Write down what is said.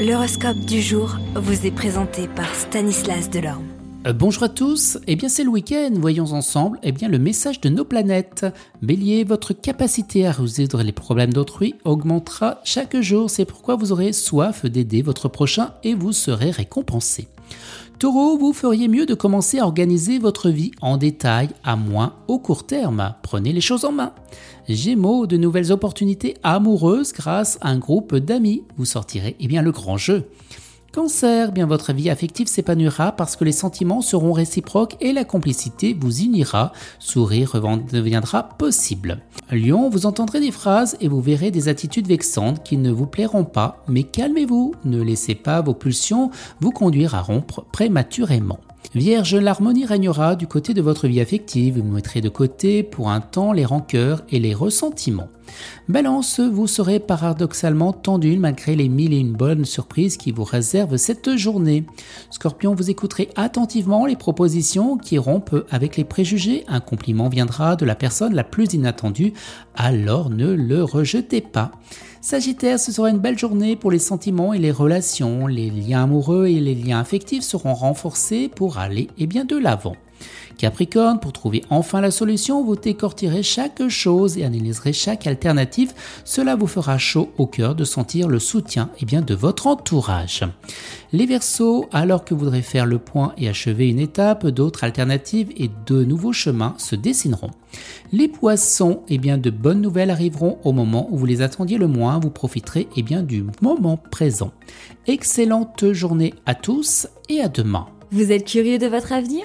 L'horoscope du jour vous est présenté par Stanislas Delorme. Euh, bonjour à tous, eh bien c'est le week-end, voyons ensemble eh bien, le message de nos planètes. Bélier, votre capacité à résoudre les problèmes d'autrui augmentera chaque jour, c'est pourquoi vous aurez soif d'aider votre prochain et vous serez récompensé. Taureau, vous feriez mieux de commencer à organiser votre vie en détail, à moins au court terme. Prenez les choses en main. Gémeaux, de nouvelles opportunités amoureuses grâce à un groupe d'amis. Vous sortirez eh bien, le grand jeu. Cancer, bien votre vie affective s'épanouira parce que les sentiments seront réciproques et la complicité vous unira. Sourire deviendra possible. Lion, vous entendrez des phrases et vous verrez des attitudes vexantes qui ne vous plairont pas, mais calmez-vous, ne laissez pas vos pulsions vous conduire à rompre prématurément. Vierge, l'harmonie régnera du côté de votre vie affective, vous mettrez de côté pour un temps les rancœurs et les ressentiments. Balance, vous serez paradoxalement tendu malgré les mille et une bonnes surprises qui vous réservent cette journée. Scorpion, vous écouterez attentivement les propositions qui rompent avec les préjugés. Un compliment viendra de la personne la plus inattendue, alors ne le rejetez pas. Sagittaire, ce sera une belle journée pour les sentiments et les relations. Les liens amoureux et les liens affectifs seront renforcés pour aller et bien de l'avant. Capricorne, pour trouver enfin la solution, vous décortirez chaque chose et analyserez chaque alternative. Cela vous fera chaud au cœur de sentir le soutien et bien, de votre entourage. Les Verseaux, alors que vous voudrez faire le point et achever une étape, d'autres alternatives et de nouveaux chemins se dessineront. Les Poissons, eh bien, de bonnes nouvelles arriveront au moment où vous les attendiez le moins. Vous profiterez eh bien, du moment présent. Excellente journée à tous et à demain. Vous êtes curieux de votre avenir?